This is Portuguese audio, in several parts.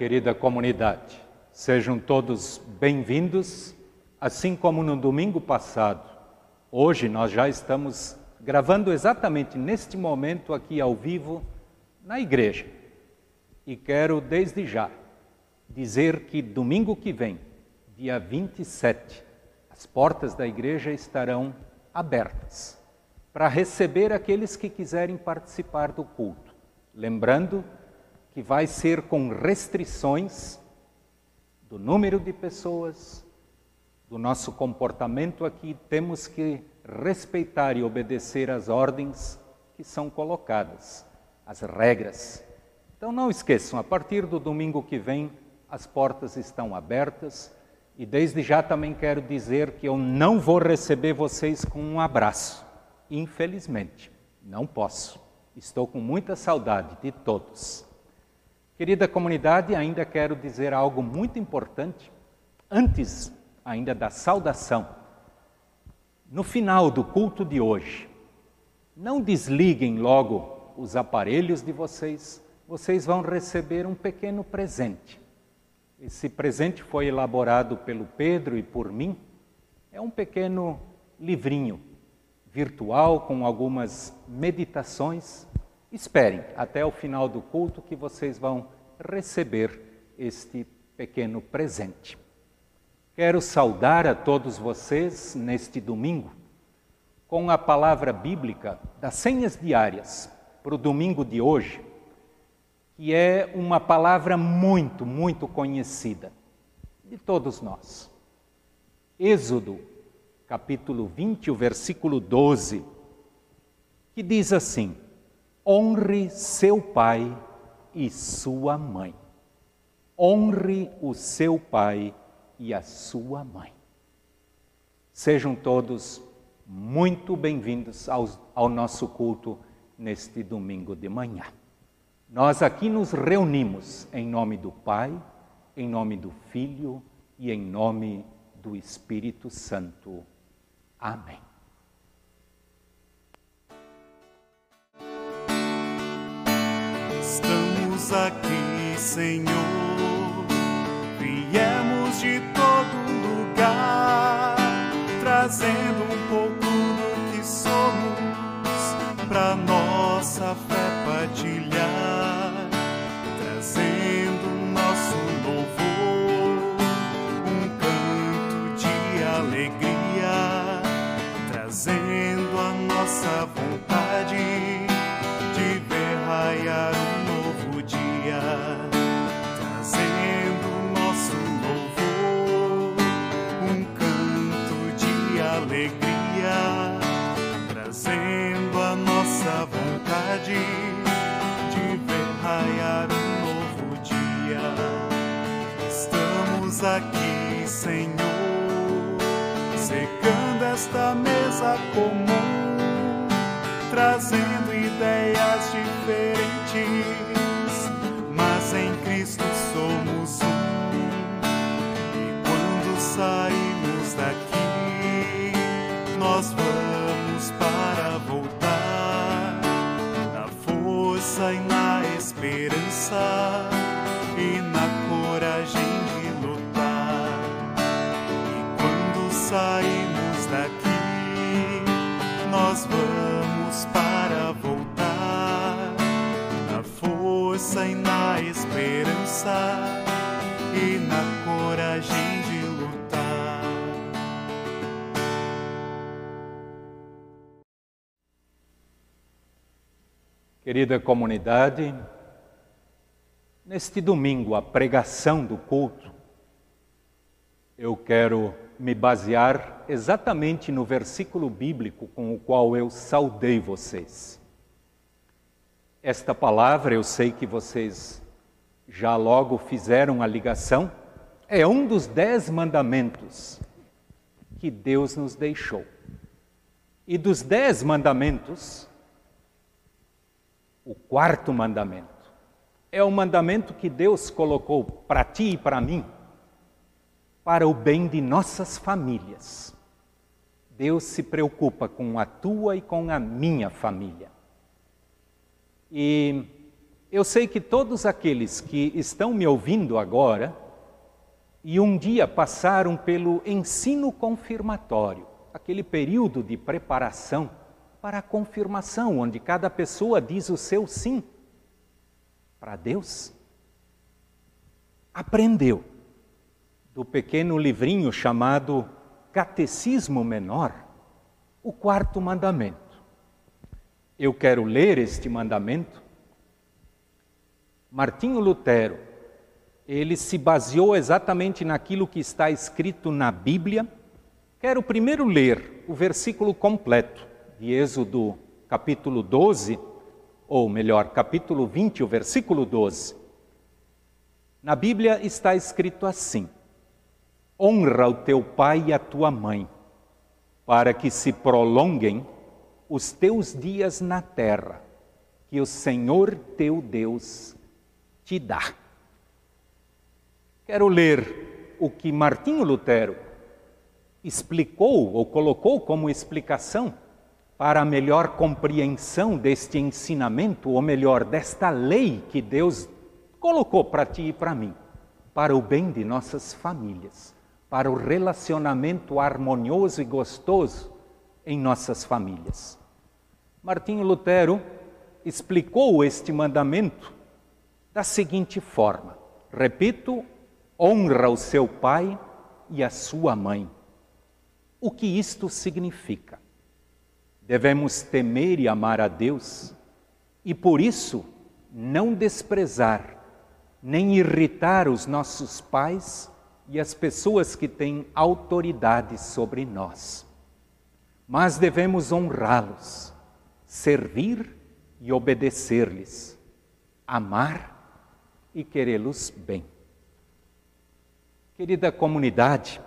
Querida comunidade, sejam todos bem-vindos, assim como no domingo passado. Hoje nós já estamos gravando exatamente neste momento aqui ao vivo na igreja. E quero desde já dizer que domingo que vem, dia 27, as portas da igreja estarão abertas para receber aqueles que quiserem participar do culto. Lembrando que vai ser com restrições do número de pessoas, do nosso comportamento aqui, temos que respeitar e obedecer às ordens que são colocadas, as regras. Então não esqueçam, a partir do domingo que vem, as portas estão abertas e desde já também quero dizer que eu não vou receber vocês com um abraço, infelizmente, não posso. Estou com muita saudade de todos. Querida comunidade, ainda quero dizer algo muito importante, antes ainda da saudação. No final do culto de hoje, não desliguem logo os aparelhos de vocês, vocês vão receber um pequeno presente. Esse presente foi elaborado pelo Pedro e por mim. É um pequeno livrinho virtual com algumas meditações Esperem até o final do culto que vocês vão receber este pequeno presente. Quero saudar a todos vocês neste domingo com a palavra bíblica das senhas diárias para o domingo de hoje, que é uma palavra muito, muito conhecida de todos nós. Êxodo, capítulo 20, o versículo 12, que diz assim: honre seu pai e sua mãe. Honre o seu pai e a sua mãe. Sejam todos muito bem-vindos ao, ao, nosso culto neste domingo de manhã. Nós aqui nos reunimos em nome do Pai, em nome do Filho e em nome do Espírito Santo. Amém. Aqui, Senhor. Viemos de todo lugar, trazendo um pouco do que somos para nossa fé de ver raiar um novo dia. Estamos aqui, Senhor, secando esta mesa comum, trazendo ideias diferentes, esperança e na coragem de lutar. E quando saímos daqui, nós vamos para voltar na força e na esperança e na coragem de lutar. Querida comunidade, neste domingo, a pregação do culto, eu quero me basear exatamente no versículo bíblico com o qual eu saudei vocês. Esta palavra, eu sei que vocês já logo fizeram a ligação, é um dos dez mandamentos que Deus nos deixou. E dos dez mandamentos, o quarto mandamento é o mandamento que Deus colocou para ti e para mim, para o bem de nossas famílias. Deus se preocupa com a tua e com a minha família. E eu sei que todos aqueles que estão me ouvindo agora e um dia passaram pelo ensino confirmatório, aquele período de preparação para a confirmação, onde cada pessoa diz o seu sim para Deus. Aprendeu do pequeno livrinho chamado Catecismo Menor, o quarto mandamento. Eu quero ler este mandamento. Martinho Lutero, ele se baseou exatamente naquilo que está escrito na Bíblia. Quero primeiro ler o versículo completo de Êxodo, capítulo 12, ou melhor, capítulo 20, o versículo 12. Na Bíblia está escrito assim: Honra o teu pai e a tua mãe, para que se prolonguem os teus dias na terra, que o Senhor teu Deus te dá. Quero ler o que Martinho Lutero explicou ou colocou como explicação para a melhor compreensão deste ensinamento, ou melhor, desta lei que Deus colocou para ti e para mim, para o bem de nossas famílias, para o relacionamento harmonioso e gostoso em nossas famílias. Martinho Lutero explicou este mandamento da seguinte forma: repito, honra o seu pai e a sua mãe. O que isto significa? Devemos temer e amar a Deus e por isso não desprezar nem irritar os nossos pais e as pessoas que têm autoridade sobre nós. Mas devemos honrá-los, servir e obedecer-lhes, amar e querê-los bem. Querida comunidade,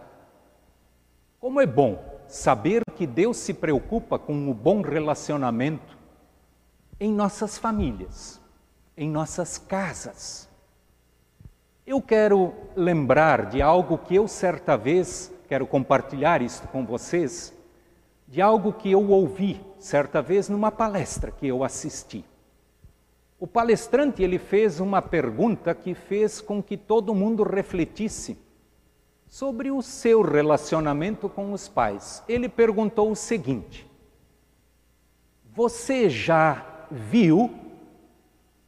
como é bom saber que Deus se preocupa com o bom relacionamento em nossas famílias, em nossas casas. Eu quero lembrar de algo que eu certa vez quero compartilhar isso com vocês, de algo que eu ouvi certa vez numa palestra que eu assisti. O palestrante ele fez uma pergunta que fez com que todo mundo refletisse sobre o seu relacionamento com os pais. Ele perguntou o seguinte: Você já viu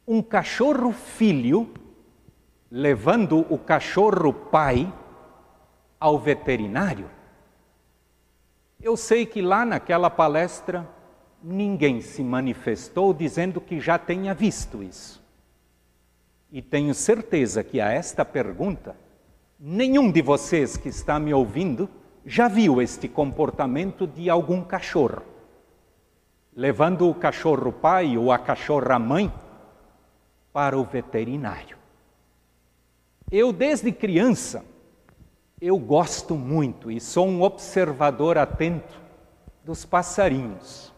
um cachorro filho levando o cachorro pai ao veterinário? Eu sei que lá naquela palestra ninguém se manifestou dizendo que já tenha visto isso. E tenho certeza que a esta pergunta Nenhum de vocês que está me ouvindo já viu este comportamento de algum cachorro, levando o cachorro pai ou a cachorra mãe para o veterinário. Eu desde criança eu gosto muito e sou um observador atento dos passarinhos.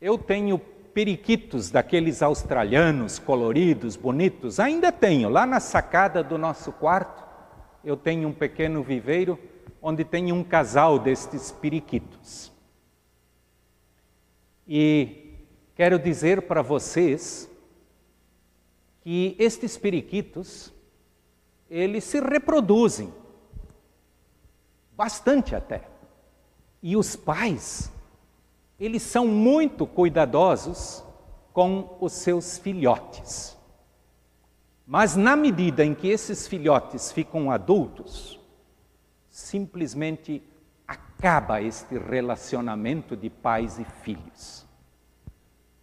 Eu tenho periquitos daqueles australianos coloridos, bonitos, ainda tenho lá na sacada do nosso quarto eu tenho um pequeno viveiro onde tem um casal destes periquitos. E quero dizer para vocês que estes periquitos, eles se reproduzem, bastante até. E os pais, eles são muito cuidadosos com os seus filhotes. Mas na medida em que esses filhotes ficam adultos, simplesmente acaba este relacionamento de pais e filhos.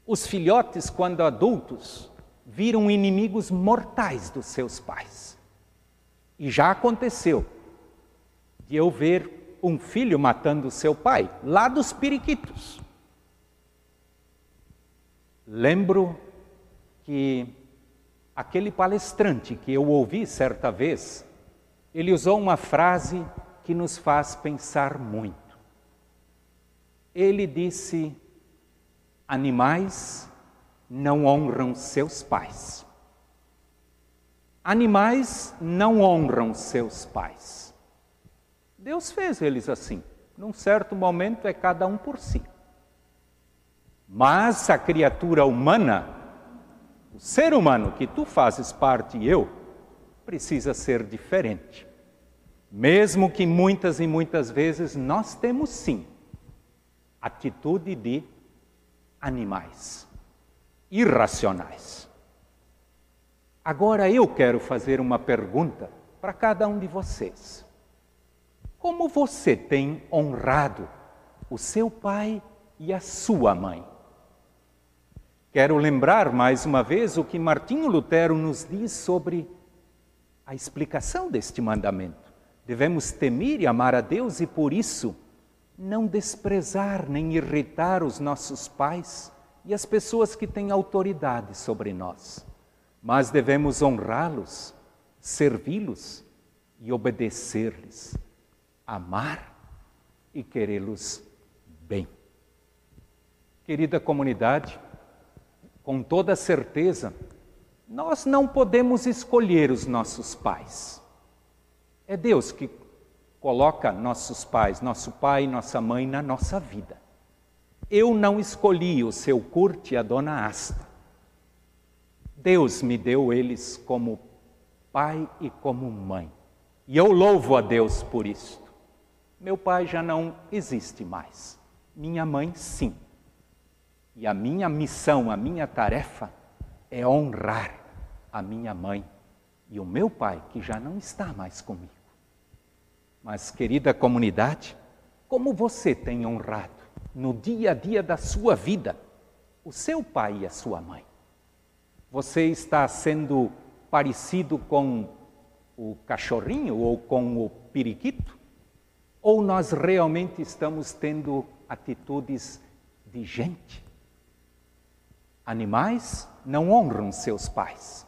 Os filhotes, quando adultos, viram inimigos mortais dos seus pais. E já aconteceu de eu ver um filho matando seu pai, lá dos periquitos. Lembro que aquele palestrante que eu ouvi certa vez, ele usou uma frase que nos faz pensar muito. Ele disse: animais não honram seus pais. Animais não honram seus pais. Deus fez eles assim. Num certo momento é cada um por si. Mas a criatura humana, o ser humano que tu fazes parte e eu, precisa ser diferente. Mesmo que muitas e muitas vezes nós temos sim atitude de animais irracionais. Agora eu quero fazer uma pergunta para cada um de vocês. Como você tem honrado o seu pai e a sua mãe? Quero lembrar mais uma vez o que Martinho Lutero nos diz sobre a explicação deste mandamento. Devemos temer e amar a Deus e por isso não desprezar nem irritar os nossos pais e as pessoas que têm autoridade sobre nós mas devemos honrá-los, servi-los e obedecer-lhes, amar e querê-los bem. Querida comunidade, com toda certeza, nós não podemos escolher os nossos pais. É Deus que coloca nossos pais, nosso pai e nossa mãe na nossa vida. Eu não escolhi o seu curte e a dona Asta. Deus me deu eles como pai e como mãe. E eu louvo a Deus por isto. Meu pai já não existe mais. Minha mãe, sim. E a minha missão, a minha tarefa é honrar a minha mãe e o meu pai, que já não está mais comigo. Mas, querida comunidade, como você tem honrado no dia a dia da sua vida o seu pai e a sua mãe? Você está sendo parecido com o cachorrinho ou com o periquito? Ou nós realmente estamos tendo atitudes de gente? Animais não honram seus pais.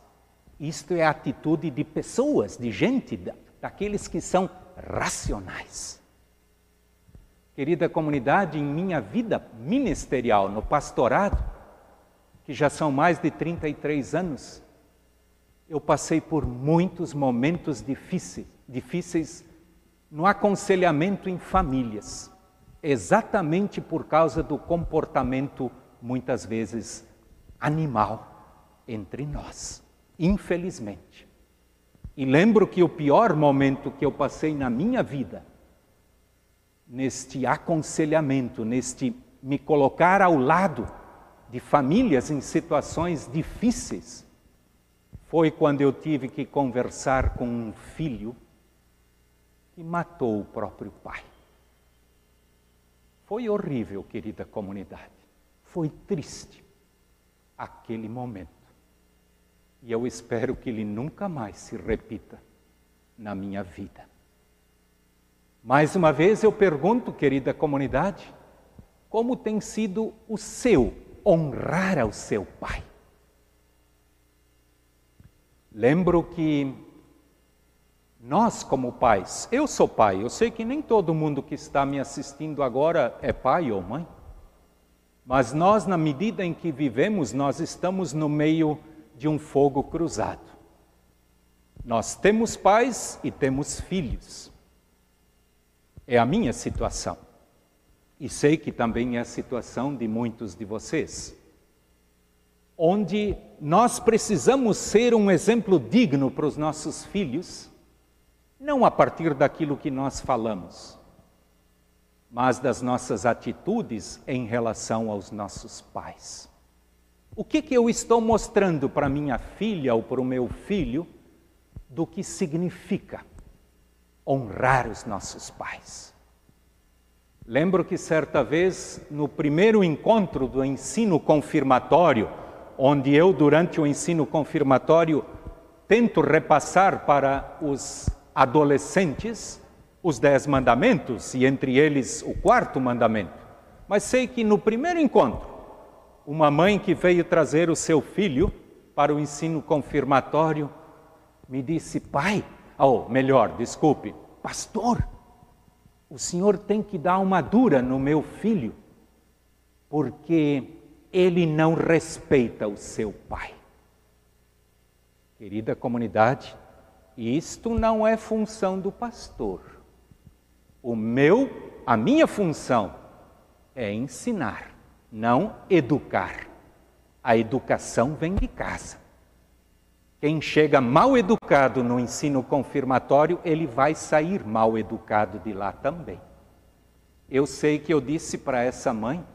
Isto é a atitude de pessoas, de gente, daqueles que são racionais. Querida comunidade, em minha vida ministerial, no pastorado, que já são mais de 33 anos, eu passei por muitos momentos difíceis, difíceis no aconselhamento em famílias, exatamente por causa do comportamento, muitas vezes, animal entre nós, infelizmente. E lembro que o pior momento que eu passei na minha vida, neste aconselhamento, neste me colocar ao lado de famílias em situações difíceis foi quando eu tive que conversar com um filho que matou o próprio pai. Foi horrível, querida comunidade. Foi triste aquele momento. E eu espero que ele nunca mais se repita na minha vida. Mais uma vez eu pergunto, querida comunidade, como tem sido o seu honrar ao seu pai. Lembro que nós, como pais, eu sou pai, eu sei que nem todo mundo que está me assistindo agora é pai ou mãe, mas nós, na medida em que vivemos, nós estamos no meio de um fogo cruzado. Nós temos pais e temos filhos. É a minha situação. E sei que também é a situação de muitos de vocês, onde nós precisamos ser um exemplo digno para os nossos filhos, não a partir daquilo que nós falamos, mas das nossas atitudes em relação aos nossos pais. O que, que eu estou mostrando para minha filha ou para o meu filho do que significa honrar os nossos pais? Lembro que certa vez, no primeiro encontro do ensino confirmatório, onde eu, durante o ensino confirmatório, tento repassar para os adolescentes os dez mandamentos e entre eles o quarto mandamento, mas sei que no primeiro encontro, uma mãe que veio trazer o seu filho para o ensino confirmatório me disse: Pai, ou melhor, desculpe, pastor, o senhor tem que dar uma dura no meu filho, porque ele não respeita o seu pai. Querida comunidade, isto não é função do pastor. O meu, a minha função é ensinar, não educar. A educação vem de casa. Quem chega mal educado no ensino confirmatório, ele vai sair mal educado de lá também. Eu sei que eu disse para essa mãe,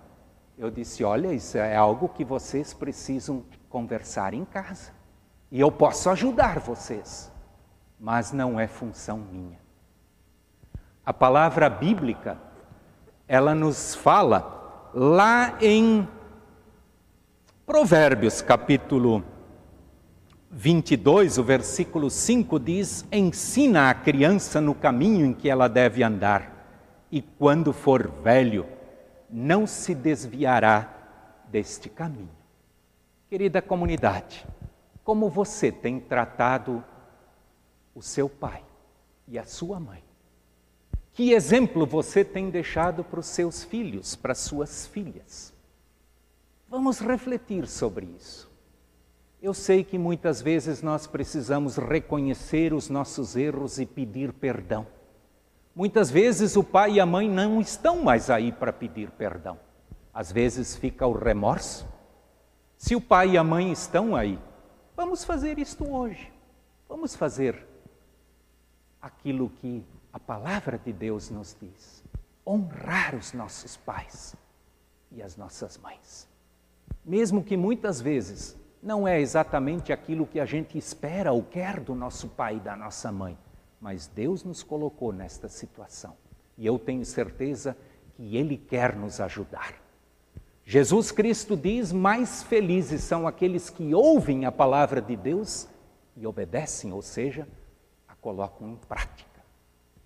eu disse: olha, isso é algo que vocês precisam conversar em casa. E eu posso ajudar vocês, mas não é função minha. A palavra bíblica, ela nos fala lá em Provérbios, capítulo 22, o versículo 5 diz: Ensina a criança no caminho em que ela deve andar, e quando for velho, não se desviará deste caminho. Querida comunidade, como você tem tratado o seu pai e a sua mãe? Que exemplo você tem deixado para os seus filhos, para as suas filhas? Vamos refletir sobre isso. Eu sei que muitas vezes nós precisamos reconhecer os nossos erros e pedir perdão. Muitas vezes o pai e a mãe não estão mais aí para pedir perdão. Às vezes fica o remorso. Se o pai e a mãe estão aí, vamos fazer isto hoje. Vamos fazer aquilo que a palavra de Deus nos diz: honrar os nossos pais e as nossas mães. Mesmo que muitas vezes não é exatamente aquilo que a gente espera ou quer do nosso pai e da nossa mãe, mas Deus nos colocou nesta situação e eu tenho certeza que Ele quer nos ajudar. Jesus Cristo diz: mais felizes são aqueles que ouvem a palavra de Deus e obedecem, ou seja, a colocam em prática.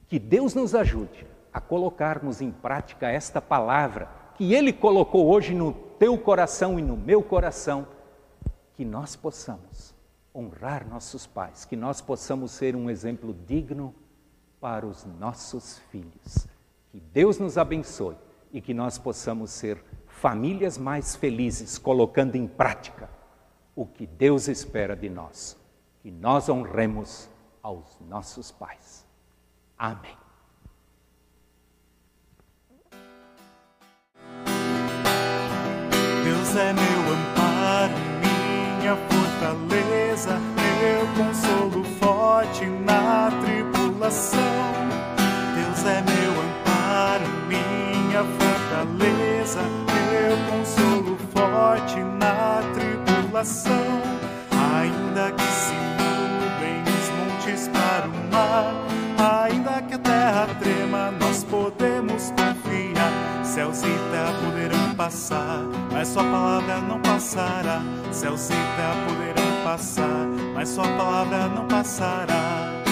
Que Deus nos ajude a colocarmos em prática esta palavra que Ele colocou hoje no teu coração e no meu coração que nós possamos honrar nossos pais, que nós possamos ser um exemplo digno para os nossos filhos. Que Deus nos abençoe e que nós possamos ser famílias mais felizes, colocando em prática o que Deus espera de nós. Que nós honremos aos nossos pais. Amém. Deus é meu amparo minha fortaleza, meu consolo forte na tribulação. Deus é meu amparo, minha fortaleza, meu consolo forte na tribulação. Ainda que se mudem os montes para o mar, que a terra trema, nós podemos confiar. Céus e terra poderão passar, mas sua palavra não passará. Céus e terra poderão passar, mas sua palavra não passará.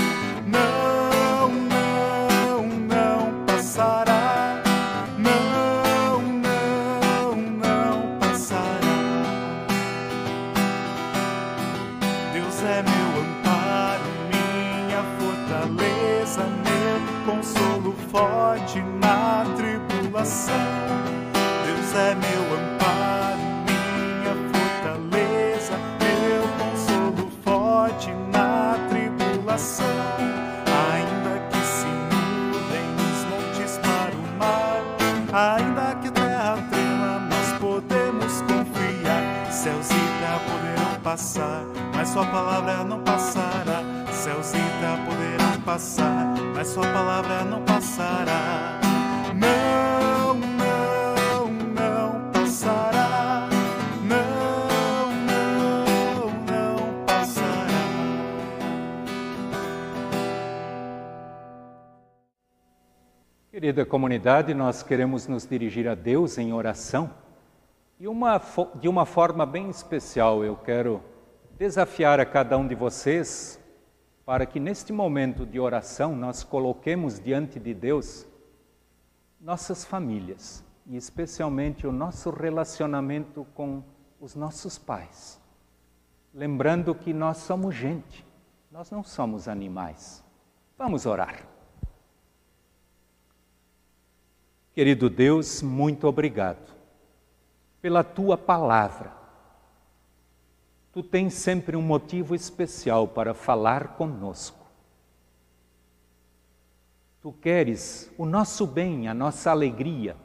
Sua palavra não passará. Céus e terra poderão passar, mas sua palavra não passará. Não, não, não passará. Não, não, não passará. Querida comunidade, nós queremos nos dirigir a Deus em oração e uma, de uma forma bem especial eu quero desafiar a cada um de vocês para que neste momento de oração nós coloquemos diante de Deus nossas famílias e especialmente o nosso relacionamento com os nossos pais. Lembrando que nós somos gente, nós não somos animais. Vamos orar. Querido Deus, muito obrigado pela tua palavra. Tu tens sempre um motivo especial para falar conosco. Tu queres o nosso bem, a nossa alegria,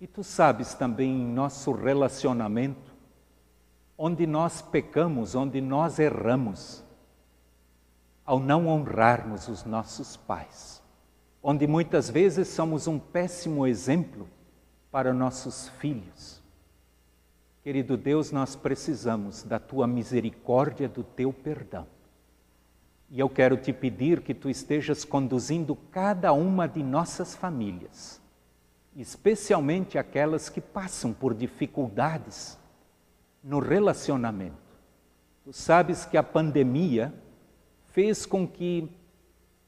e tu sabes também em nosso relacionamento onde nós pecamos, onde nós erramos, ao não honrarmos os nossos pais, onde muitas vezes somos um péssimo exemplo para nossos filhos. Querido Deus, nós precisamos da tua misericórdia, do teu perdão. E eu quero te pedir que tu estejas conduzindo cada uma de nossas famílias, especialmente aquelas que passam por dificuldades no relacionamento. Tu sabes que a pandemia fez com que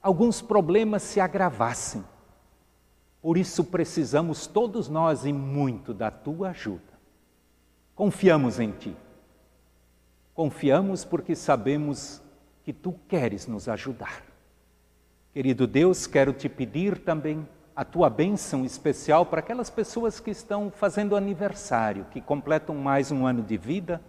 alguns problemas se agravassem. Por isso precisamos todos nós e muito da tua ajuda. Confiamos em ti. Confiamos porque sabemos que tu queres nos ajudar. Querido Deus, quero te pedir também a tua bênção especial para aquelas pessoas que estão fazendo aniversário, que completam mais um ano de vida.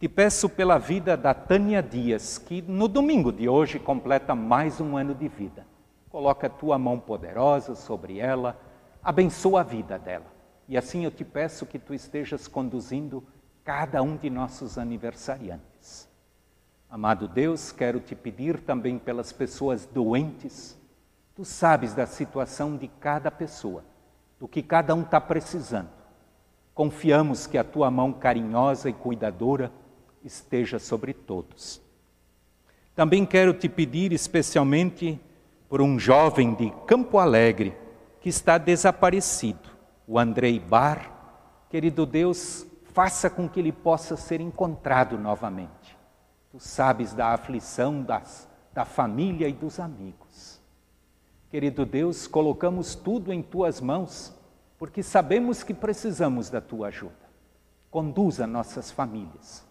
Te peço pela vida da Tânia Dias, que no domingo de hoje completa mais um ano de vida. Coloca a tua mão poderosa sobre ela, abençoa a vida dela. E assim eu te peço que tu estejas conduzindo cada um de nossos aniversariantes. Amado Deus, quero te pedir também pelas pessoas doentes, Tu sabes da situação de cada pessoa, do que cada um está precisando. Confiamos que a tua mão carinhosa e cuidadora esteja sobre todos. Também quero te pedir especialmente por um jovem de Campo Alegre que está desaparecido, o Andrei Bar. Querido Deus, faça com que ele possa ser encontrado novamente. Tu sabes da aflição das, da família e dos amigos. Querido Deus, colocamos tudo em tuas mãos, porque sabemos que precisamos da tua ajuda. Conduza nossas famílias.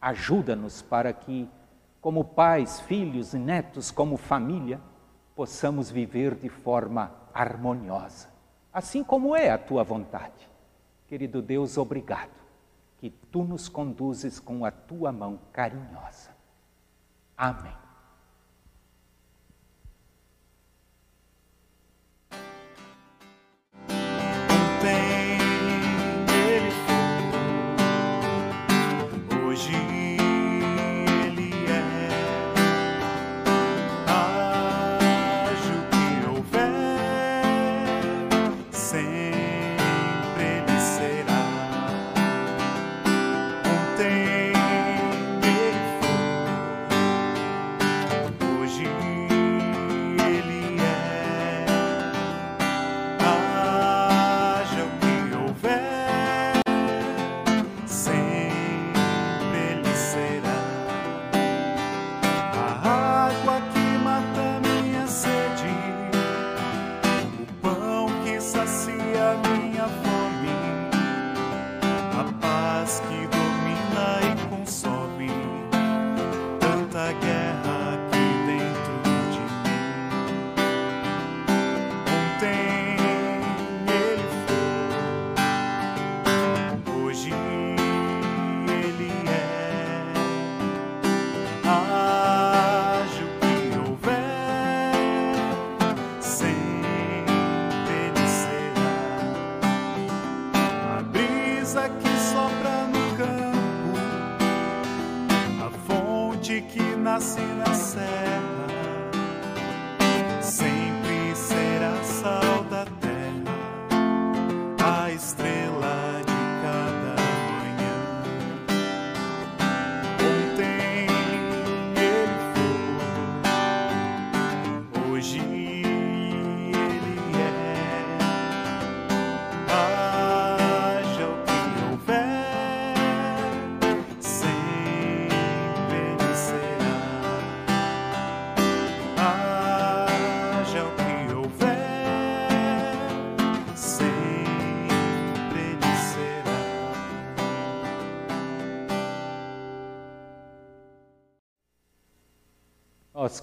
Ajuda-nos para que, como pais, filhos e netos, como família, possamos viver de forma harmoniosa, assim como é a tua vontade. Querido Deus, obrigado que tu nos conduzes com a tua mão carinhosa. Amém.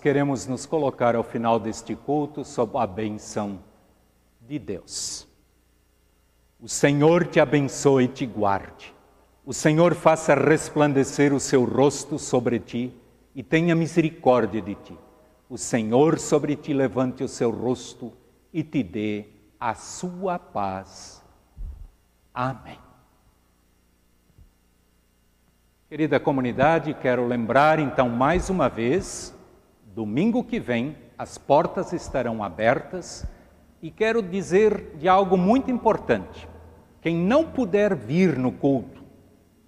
Queremos nos colocar ao final deste culto sob a benção de Deus. O Senhor te abençoe e te guarde. O Senhor faça resplandecer o seu rosto sobre ti e tenha misericórdia de ti. O Senhor sobre ti levante o seu rosto e te dê a sua paz. Amém. Querida comunidade, quero lembrar então mais uma vez, domingo que vem as portas estarão abertas e quero dizer de algo muito importante. Quem não puder vir no culto,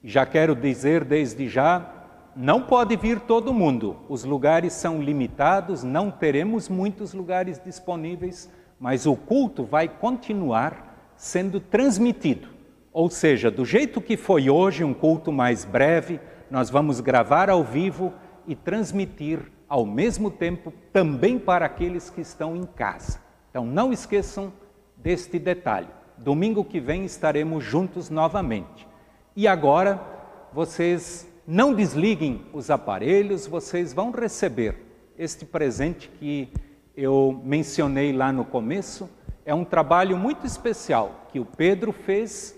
já quero dizer desde já, não pode vir todo mundo. Os lugares são limitados, não teremos muitos lugares disponíveis, mas o culto vai continuar sendo transmitido. Ou seja, do jeito que foi hoje, um culto mais breve, nós vamos gravar ao vivo e transmitir ao mesmo tempo também para aqueles que estão em casa. Então não esqueçam deste detalhe. Domingo que vem estaremos juntos novamente. E agora, vocês não desliguem os aparelhos, vocês vão receber este presente que eu mencionei lá no começo. É um trabalho muito especial que o Pedro fez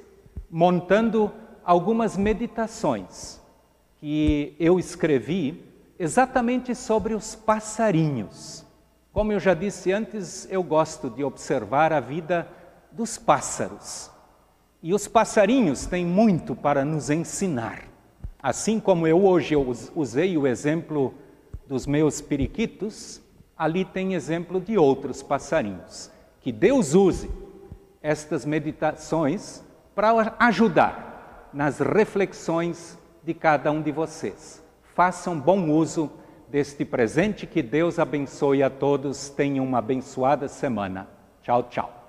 montando algumas meditações que eu escrevi exatamente sobre os passarinhos. Como eu já disse antes, eu gosto de observar a vida dos pássaros. E os passarinhos têm muito para nos ensinar. Assim como eu hoje usei o exemplo dos meus periquitos, ali tem exemplo de outros passarinhos. Que Deus use estas meditações para ajudar nas reflexões de cada um de vocês. Façam bom uso deste presente, que Deus abençoe a todos. Tenham uma abençoada semana. Tchau, tchau.